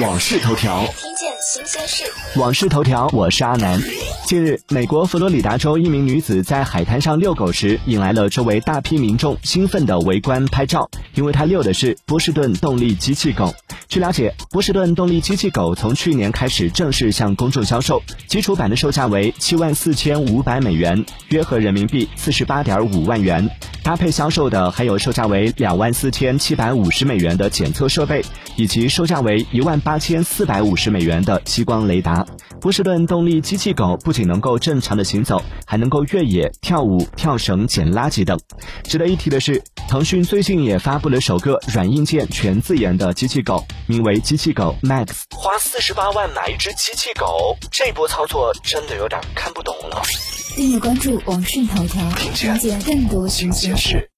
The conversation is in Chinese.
往事头条，听见新鲜事。往事头条，我是阿南。近日，美国佛罗里达州一名女子在海滩上遛狗时，引来了周围大批民众兴奋的围观拍照，因为她遛的是波士顿动力机器狗。据了解，波士顿动力机器狗从去年开始正式向公众销售，基础版的售价为七万四千五百美元，约合人民币四十八点五万元。搭配销售的还有售价为两万四千七百五十美元的检测设备，以及售价为一万八千四百五十美元的激光雷达。波士顿动力机器狗不仅能够正常的行走，还能够越野、跳舞、跳绳、捡垃圾等。值得一提的是，腾讯最近也发布了首个软硬件全自研的机器狗，名为机器狗 Max。花四十八万买一只机器狗，这波操作真的有点看不懂了。订阅关注网讯头条，了解更多新鲜事。